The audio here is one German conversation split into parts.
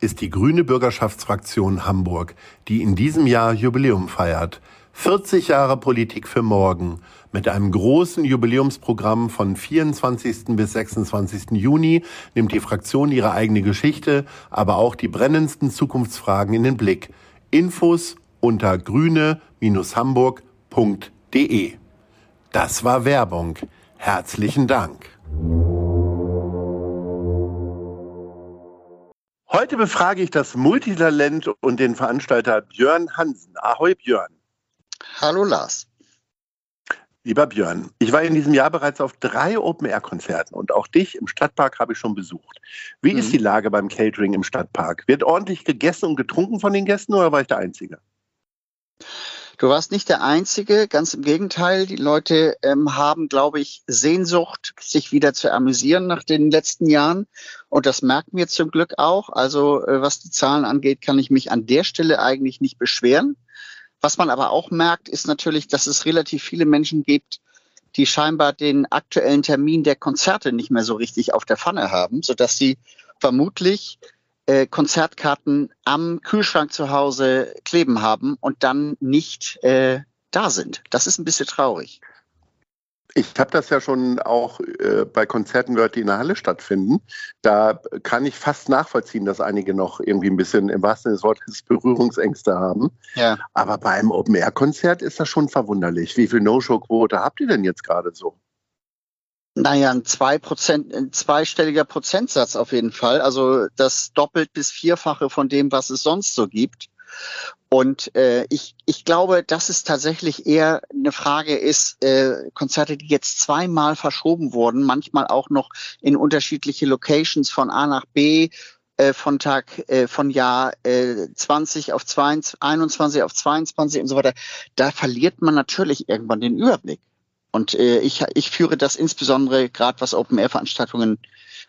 ist die Grüne Bürgerschaftsfraktion Hamburg, die in diesem Jahr Jubiläum feiert. 40 Jahre Politik für morgen mit einem großen Jubiläumsprogramm von 24. bis 26. Juni nimmt die Fraktion ihre eigene Geschichte, aber auch die brennendsten Zukunftsfragen in den Blick. Infos unter grüne-hamburg.de. Das war Werbung. Herzlichen Dank. Heute befrage ich das Multitalent und den Veranstalter Björn Hansen. Ahoi Björn. Hallo Lars. Lieber Björn, ich war in diesem Jahr bereits auf drei Open-Air-Konzerten und auch dich im Stadtpark habe ich schon besucht. Wie mhm. ist die Lage beim Catering im Stadtpark? Wird ordentlich gegessen und getrunken von den Gästen oder war ich der Einzige? Du warst nicht der Einzige, ganz im Gegenteil. Die Leute ähm, haben, glaube ich, Sehnsucht, sich wieder zu amüsieren nach den letzten Jahren. Und das merken wir zum Glück auch. Also äh, was die Zahlen angeht, kann ich mich an der Stelle eigentlich nicht beschweren. Was man aber auch merkt, ist natürlich, dass es relativ viele Menschen gibt, die scheinbar den aktuellen Termin der Konzerte nicht mehr so richtig auf der Pfanne haben, sodass sie vermutlich äh, Konzertkarten am Kühlschrank zu Hause kleben haben und dann nicht äh, da sind. Das ist ein bisschen traurig. Ich habe das ja schon auch äh, bei Konzerten gehört, die in der Halle stattfinden. Da kann ich fast nachvollziehen, dass einige noch irgendwie ein bisschen im wahrsten Sinne des Wortes Berührungsängste haben. Ja. Aber bei einem Open-Air-Konzert ist das schon verwunderlich. Wie viel No-Show-Quote habt ihr denn jetzt gerade so? Naja, ein, zwei Prozent, ein zweistelliger Prozentsatz auf jeden Fall. Also das doppelt bis vierfache von dem, was es sonst so gibt. Und äh, ich, ich glaube, dass es tatsächlich eher eine Frage ist, äh, Konzerte, die jetzt zweimal verschoben wurden, manchmal auch noch in unterschiedliche Locations von A nach B, äh, von Tag, äh, von Jahr äh, 20 auf 22, 21 auf 22 und so weiter. Da verliert man natürlich irgendwann den Überblick. Und äh, ich, ich führe das insbesondere, gerade was Open-Air-Veranstaltungen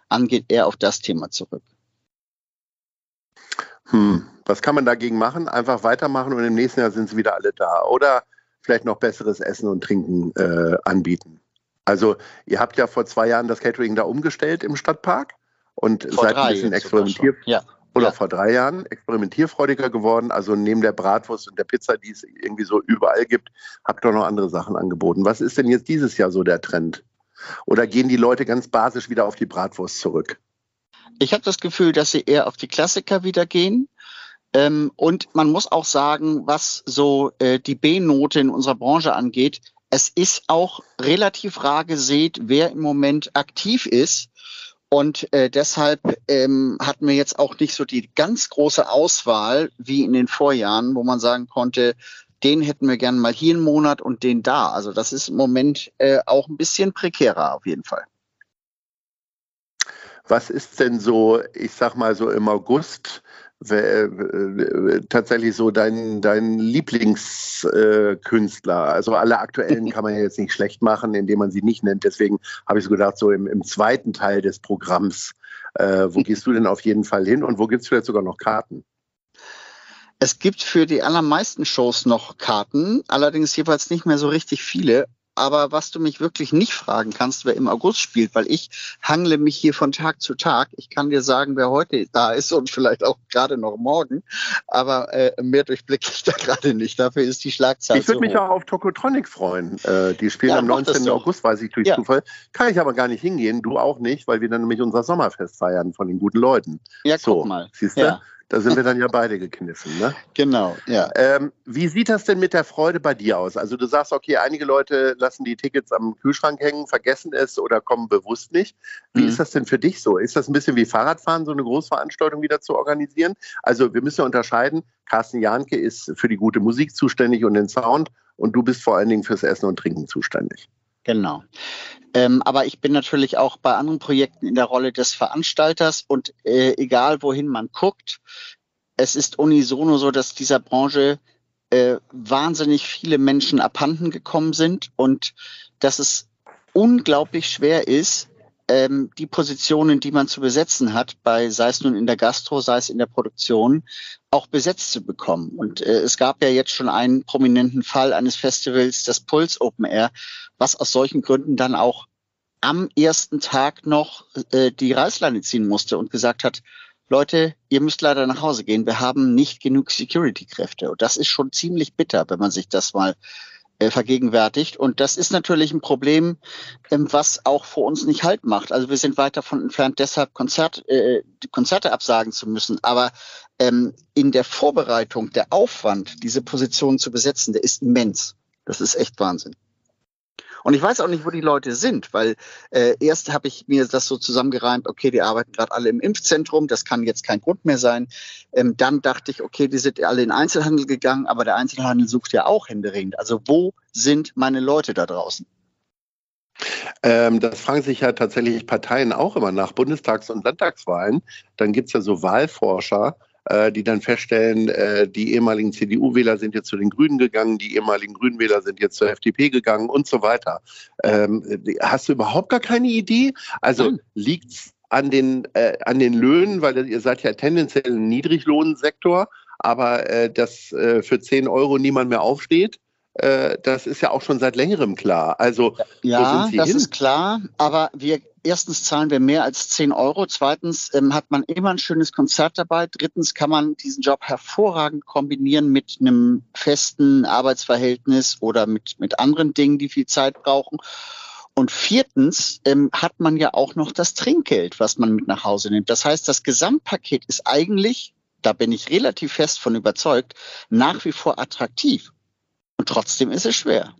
angeht, eher auf das Thema zurück. Hm. Was kann man dagegen machen? Einfach weitermachen und im nächsten Jahr sind sie wieder alle da. Oder vielleicht noch besseres Essen und Trinken äh, anbieten. Also ihr habt ja vor zwei Jahren das Catering da umgestellt im Stadtpark und vor seid ein bisschen experimentiert. Ja oder ja. vor drei Jahren experimentierfreudiger geworden. Also neben der Bratwurst und der Pizza, die es irgendwie so überall gibt, habt ihr noch andere Sachen angeboten. Was ist denn jetzt dieses Jahr so der Trend? Oder gehen die Leute ganz basisch wieder auf die Bratwurst zurück? Ich habe das Gefühl, dass sie eher auf die Klassiker wieder gehen. Ähm, und man muss auch sagen, was so äh, die B-Note in unserer Branche angeht, es ist auch relativ rar gesät, wer im Moment aktiv ist. Und äh, deshalb ähm, hatten wir jetzt auch nicht so die ganz große Auswahl wie in den Vorjahren, wo man sagen konnte, den hätten wir gern mal hier einen Monat und den da. Also das ist im Moment äh, auch ein bisschen prekärer auf jeden Fall. Was ist denn so, ich sag mal so im August, tatsächlich so dein, dein Lieblingskünstler? also alle aktuellen kann man ja jetzt nicht schlecht machen, indem man sie nicht nennt. Deswegen habe ich so gedacht, so im, im zweiten Teil des Programms, äh, wo gehst du denn auf jeden Fall hin und wo gibt es vielleicht sogar noch Karten? Es gibt für die allermeisten Shows noch Karten, allerdings jeweils nicht mehr so richtig viele. Aber was du mich wirklich nicht fragen kannst, wer im August spielt, weil ich hangle mich hier von Tag zu Tag. Ich kann dir sagen, wer heute da ist und vielleicht auch gerade noch morgen. Aber äh, mehr durchblicke ich da gerade nicht. Dafür ist die Schlagzahl. Ich würde so mich hoch. auch auf Tokotronic freuen. Äh, die spielen ja, am 19. August, weiß ich durch ja. Zufall. Kann ich aber gar nicht hingehen, du auch nicht, weil wir dann nämlich unser Sommerfest feiern von den guten Leuten. Ja, so, guck mal. Siehst du? Ja. Da sind wir dann ja beide gekniffen. Ne? Genau, ja. Ähm, wie sieht das denn mit der Freude bei dir aus? Also du sagst, okay, einige Leute lassen die Tickets am Kühlschrank hängen, vergessen es oder kommen bewusst nicht. Wie Mhm. ist das denn für dich so? Ist das ein bisschen wie Fahrradfahren, so eine Großveranstaltung wieder zu organisieren? Also wir müssen ja unterscheiden, Carsten Jahnke ist für die gute Musik zuständig und den Sound und du bist vor allen Dingen fürs Essen und Trinken zuständig. Genau. Ähm, aber ich bin natürlich auch bei anderen Projekten in der Rolle des Veranstalters und äh, egal wohin man guckt, es ist unisono so, dass dieser Branche äh, wahnsinnig viele Menschen abhanden gekommen sind und dass es unglaublich schwer ist, ähm, die Positionen, die man zu besetzen hat, bei sei es nun in der Gastro, sei es in der Produktion, auch besetzt zu bekommen. Und äh, es gab ja jetzt schon einen prominenten Fall eines Festivals, das Puls Open Air, was aus solchen Gründen dann auch am ersten Tag noch äh, die Reißleine ziehen musste und gesagt hat, Leute, ihr müsst leider nach Hause gehen. Wir haben nicht genug Security-Kräfte. Und das ist schon ziemlich bitter, wenn man sich das mal vergegenwärtigt. Und das ist natürlich ein Problem, ähm, was auch vor uns nicht halt macht. Also wir sind weit davon entfernt, deshalb Konzert, äh, Konzerte absagen zu müssen. Aber ähm, in der Vorbereitung, der Aufwand, diese Position zu besetzen, der ist immens. Das ist echt Wahnsinn. Und ich weiß auch nicht, wo die Leute sind, weil äh, erst habe ich mir das so zusammengereimt, okay, die arbeiten gerade alle im Impfzentrum, das kann jetzt kein Grund mehr sein. Ähm, dann dachte ich, okay, die sind alle in Einzelhandel gegangen, aber der Einzelhandel sucht ja auch händeringend. Also wo sind meine Leute da draußen? Ähm, das fragen sich ja tatsächlich Parteien auch immer nach Bundestags- und Landtagswahlen. Dann gibt es ja so Wahlforscher, die dann feststellen, äh, die ehemaligen CDU-Wähler sind jetzt zu den Grünen gegangen, die ehemaligen Grünen-Wähler sind jetzt zur FDP gegangen und so weiter. Ähm, hast du überhaupt gar keine Idee? Also Nein. liegt's an den, äh, an den Löhnen, weil ihr seid ja tendenziell ein Niedriglohnsektor, aber äh, dass äh, für 10 Euro niemand mehr aufsteht, äh, das ist ja auch schon seit längerem klar. Also Ja, sind Sie das hin? ist klar. Aber wir erstens zahlen wir mehr als 10 Euro. Zweitens ähm, hat man immer ein schönes Konzert dabei. Drittens kann man diesen Job hervorragend kombinieren mit einem festen Arbeitsverhältnis oder mit, mit anderen Dingen, die viel Zeit brauchen. Und viertens ähm, hat man ja auch noch das Trinkgeld, was man mit nach Hause nimmt. Das heißt, das Gesamtpaket ist eigentlich, da bin ich relativ fest von überzeugt, nach wie vor attraktiv. Und trotzdem ist es schwer.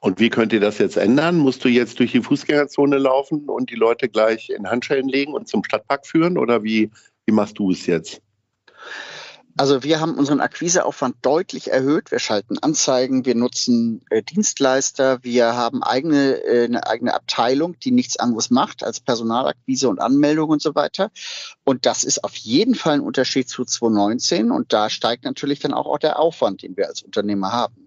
Und wie könnt ihr das jetzt ändern? Musst du jetzt durch die Fußgängerzone laufen und die Leute gleich in Handschellen legen und zum Stadtpark führen? Oder wie, wie machst du es jetzt? Also wir haben unseren Akquiseaufwand deutlich erhöht. Wir schalten Anzeigen, wir nutzen äh, Dienstleister, wir haben eigene, äh, eine eigene Abteilung, die nichts anderes macht als Personalakquise und Anmeldung und so weiter. Und das ist auf jeden Fall ein Unterschied zu 2019 und da steigt natürlich dann auch, auch der Aufwand, den wir als Unternehmer haben.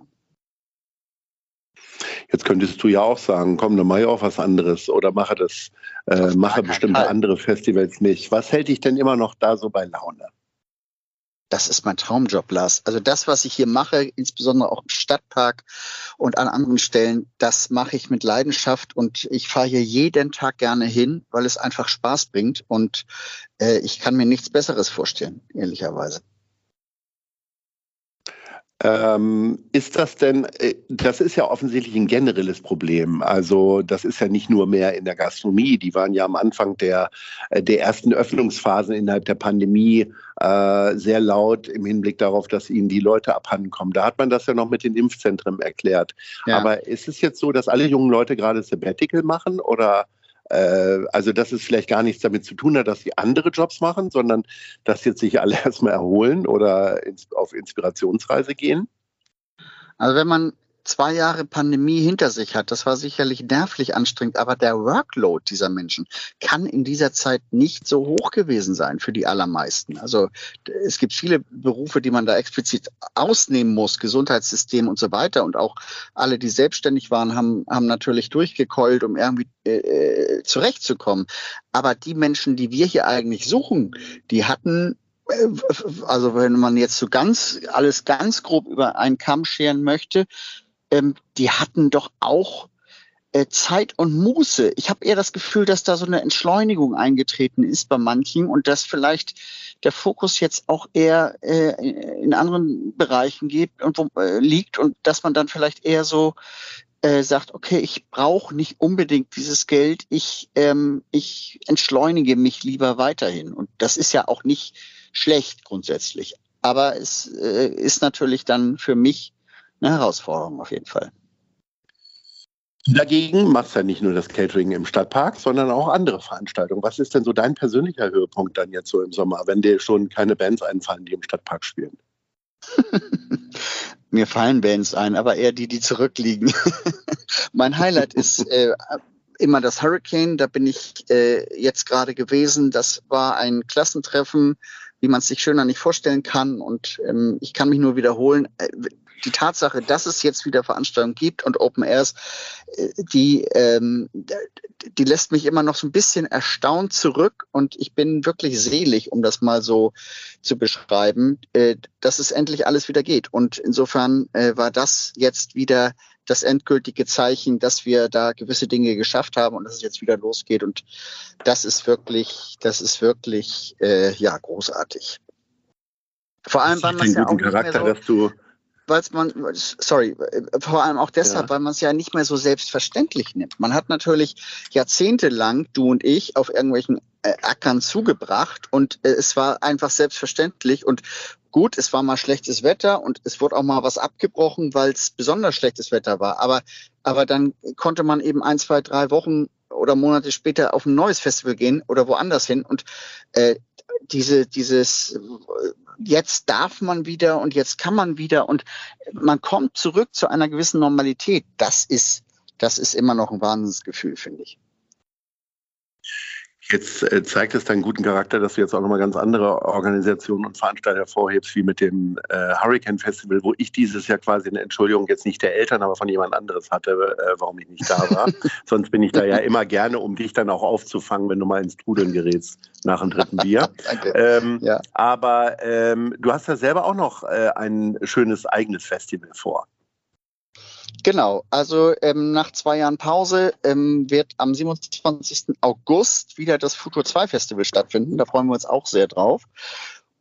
Jetzt könntest du ja auch sagen, komm, dann mache ich auch was anderes oder mache das, äh, mache bestimmte Fall. andere Festivals nicht. Was hält dich denn immer noch da so bei Laune? Das ist mein Traumjob, Lars. Also das, was ich hier mache, insbesondere auch im Stadtpark und an anderen Stellen, das mache ich mit Leidenschaft und ich fahre hier jeden Tag gerne hin, weil es einfach Spaß bringt und äh, ich kann mir nichts Besseres vorstellen, ehrlicherweise. Ähm, ist das denn, äh, das ist ja offensichtlich ein generelles Problem. Also das ist ja nicht nur mehr in der Gastronomie. Die waren ja am Anfang der, äh, der ersten Öffnungsphasen innerhalb der Pandemie äh, sehr laut im Hinblick darauf, dass ihnen die Leute abhanden kommen. Da hat man das ja noch mit den Impfzentren erklärt. Ja. Aber ist es jetzt so, dass alle jungen Leute gerade Sabbatical machen oder äh, also dass es vielleicht gar nichts damit zu tun hat, dass sie andere Jobs machen, sondern dass jetzt sich alle erstmal erholen oder ins, auf Inspirationsreise gehen? Also wenn man zwei Jahre Pandemie hinter sich hat, das war sicherlich nervlich anstrengend, aber der Workload dieser Menschen kann in dieser Zeit nicht so hoch gewesen sein für die allermeisten. Also es gibt viele Berufe, die man da explizit ausnehmen muss, Gesundheitssystem und so weiter. Und auch alle, die selbstständig waren, haben, haben natürlich durchgekeult, um irgendwie äh, äh, zurechtzukommen. Aber die Menschen, die wir hier eigentlich suchen, die hatten äh, also wenn man jetzt so ganz alles ganz grob über einen Kamm scheren möchte, ähm, die hatten doch auch äh, Zeit und Muße. Ich habe eher das Gefühl, dass da so eine Entschleunigung eingetreten ist bei manchen und dass vielleicht der Fokus jetzt auch eher äh, in anderen Bereichen gibt und wo, äh, liegt und dass man dann vielleicht eher so äh, sagt, okay, ich brauche nicht unbedingt dieses Geld, ich, ähm, ich entschleunige mich lieber weiterhin. Und das ist ja auch nicht schlecht grundsätzlich. Aber es äh, ist natürlich dann für mich eine Herausforderung auf jeden Fall. Dagegen machst du ja nicht nur das Catering im Stadtpark, sondern auch andere Veranstaltungen. Was ist denn so dein persönlicher Höhepunkt dann jetzt so im Sommer, wenn dir schon keine Bands einfallen, die im Stadtpark spielen? Mir fallen Bands ein, aber eher die, die zurückliegen. mein Highlight ist äh, immer das Hurricane. Da bin ich äh, jetzt gerade gewesen. Das war ein Klassentreffen, wie man es sich schöner nicht vorstellen kann. Und ähm, ich kann mich nur wiederholen. Die Tatsache, dass es jetzt wieder Veranstaltungen gibt und Open Airs, äh, die, ähm, die lässt mich immer noch so ein bisschen erstaunt zurück und ich bin wirklich selig, um das mal so zu beschreiben, äh, dass es endlich alles wieder geht. Und insofern äh, war das jetzt wieder das endgültige Zeichen, dass wir da gewisse Dinge geschafft haben und dass es jetzt wieder losgeht. Und das ist wirklich, das ist wirklich äh, ja großartig. Vor allem, weil man ja auch Charakter, so, dass du weil man, sorry, vor allem auch deshalb, ja. weil man es ja nicht mehr so selbstverständlich nimmt. Man hat natürlich jahrzehntelang, du und ich, auf irgendwelchen äh, Ackern zugebracht und äh, es war einfach selbstverständlich und gut, es war mal schlechtes Wetter und es wurde auch mal was abgebrochen, weil es besonders schlechtes Wetter war. Aber, aber dann konnte man eben ein, zwei, drei Wochen oder Monate später auf ein neues Festival gehen oder woanders hin und äh, diese, dieses jetzt darf man wieder und jetzt kann man wieder und man kommt zurück zu einer gewissen Normalität. Das ist, das ist immer noch ein Wahnsinnsgefühl, finde ich. Jetzt äh, zeigt es deinen guten Charakter, dass du jetzt auch nochmal ganz andere Organisationen und Veranstalter hervorhebst, wie mit dem äh, Hurricane Festival, wo ich dieses Jahr quasi eine Entschuldigung jetzt nicht der Eltern, aber von jemand anderes hatte, äh, warum ich nicht da war. Sonst bin ich da ja immer gerne, um dich dann auch aufzufangen, wenn du mal ins Trudeln gerätst nach dem dritten Bier. Danke. Ähm, ja. Aber ähm, du hast ja selber auch noch äh, ein schönes eigenes Festival vor. Genau, also ähm, nach zwei Jahren Pause ähm, wird am 27. August wieder das Futur 2 Festival stattfinden. Da freuen wir uns auch sehr drauf.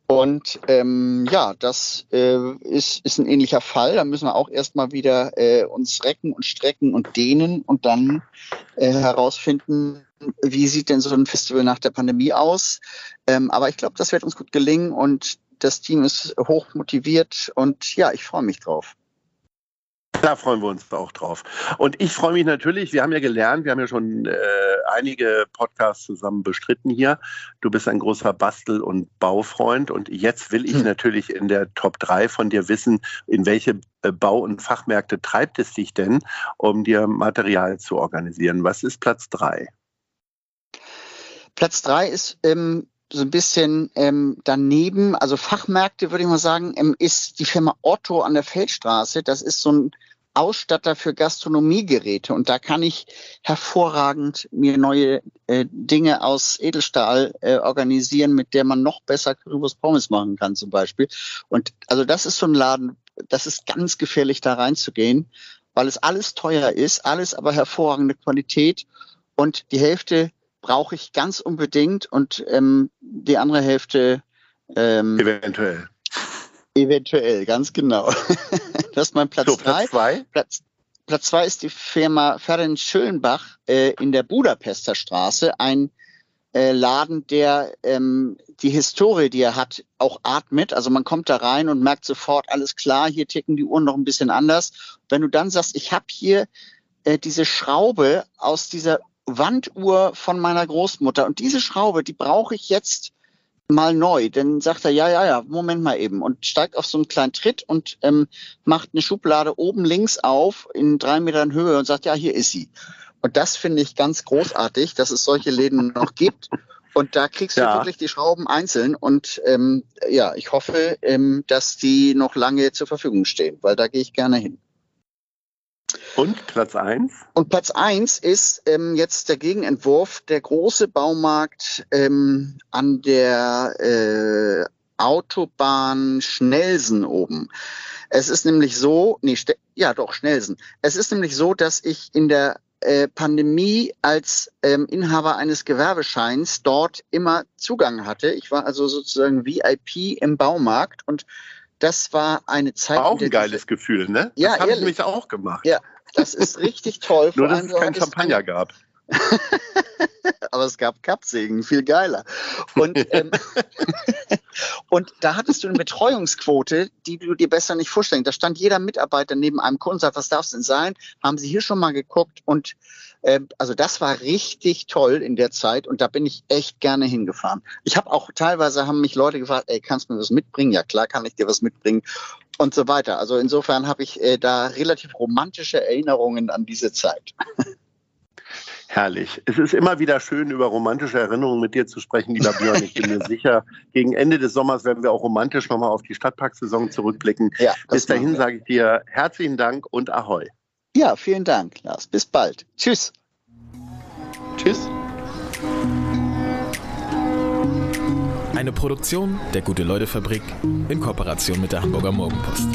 Und ähm, ja, das äh, ist, ist ein ähnlicher Fall. Da müssen wir auch erstmal wieder äh, uns recken und strecken und dehnen und dann äh, herausfinden, wie sieht denn so ein Festival nach der Pandemie aus. Ähm, aber ich glaube, das wird uns gut gelingen und das Team ist hoch motiviert und ja, ich freue mich drauf. Da freuen wir uns auch drauf. Und ich freue mich natürlich, wir haben ja gelernt, wir haben ja schon äh, einige Podcasts zusammen bestritten hier. Du bist ein großer Bastel- und Baufreund und jetzt will ich hm. natürlich in der Top 3 von dir wissen, in welche äh, Bau- und Fachmärkte treibt es dich denn, um dir Material zu organisieren? Was ist Platz 3? Platz 3 ist ähm, so ein bisschen ähm, daneben, also Fachmärkte würde ich mal sagen, ähm, ist die Firma Otto an der Feldstraße. Das ist so ein Ausstatter für Gastronomiegeräte und da kann ich hervorragend mir neue äh, Dinge aus Edelstahl äh, organisieren, mit der man noch besser Currywurst Pommes machen kann zum Beispiel. Und also das ist so ein Laden, das ist ganz gefährlich da reinzugehen, weil es alles teuer ist, alles aber hervorragende Qualität und die Hälfte brauche ich ganz unbedingt und ähm, die andere Hälfte ähm, eventuell. Eventuell, ganz genau. das ist mein Platz 3. So, Platz 2? Platz, Platz zwei ist die Firma Ferenc Schönbach äh, in der Budapester Straße. Ein äh, Laden, der ähm, die Historie, die er hat, auch atmet. Also man kommt da rein und merkt sofort, alles klar, hier ticken die Uhren noch ein bisschen anders. Wenn du dann sagst, ich habe hier äh, diese Schraube aus dieser Wanduhr von meiner Großmutter und diese Schraube, die brauche ich jetzt mal neu. Dann sagt er, ja, ja, ja, Moment mal eben und steigt auf so einen kleinen Tritt und ähm, macht eine Schublade oben links auf in drei Metern Höhe und sagt, ja, hier ist sie. Und das finde ich ganz großartig, dass es solche Läden noch gibt. Und da kriegst du ja. wirklich die Schrauben einzeln. Und ähm, ja, ich hoffe, ähm, dass die noch lange zur Verfügung stehen, weil da gehe ich gerne hin. Und Platz eins? Und Platz eins ist ähm, jetzt der Gegenentwurf, der große Baumarkt ähm, an der äh, Autobahn Schnelsen oben. Es ist nämlich so, nee, ja doch, Schnelsen. Es ist nämlich so, dass ich in der äh, Pandemie als ähm, Inhaber eines Gewerbescheins dort immer Zugang hatte. Ich war also sozusagen VIP im Baumarkt und das war eine Zeit. War auch ein geiles Gefühl, ne? Ja, das habe ich mich auch gemacht. Ja, Das ist richtig toll. Nur, dass es kein Champagner gab. Aber es gab Kappsägen, viel geiler. Und, ähm, und da hattest du eine Betreuungsquote, die du dir besser nicht vorstellen. Da stand jeder Mitarbeiter neben einem Kunden und sagt, was darf es denn sein? Haben sie hier schon mal geguckt? Und äh, also das war richtig toll in der Zeit und da bin ich echt gerne hingefahren. Ich habe auch teilweise haben mich Leute gefragt, ey, kannst du mir was mitbringen? Ja klar, kann ich dir was mitbringen und so weiter. Also insofern habe ich äh, da relativ romantische Erinnerungen an diese Zeit. Herrlich. Es ist immer wieder schön, über romantische Erinnerungen mit dir zu sprechen, lieber Björn. Ich bin mir sicher, gegen Ende des Sommers werden wir auch romantisch nochmal auf die Stadtparksaison zurückblicken. Ja, Bis dahin sage ich dir herzlichen Dank und Ahoi. Ja, vielen Dank, Lars. Bis bald. Tschüss. Tschüss. Eine Produktion der Gute-Leute-Fabrik in Kooperation mit der Hamburger Morgenpost.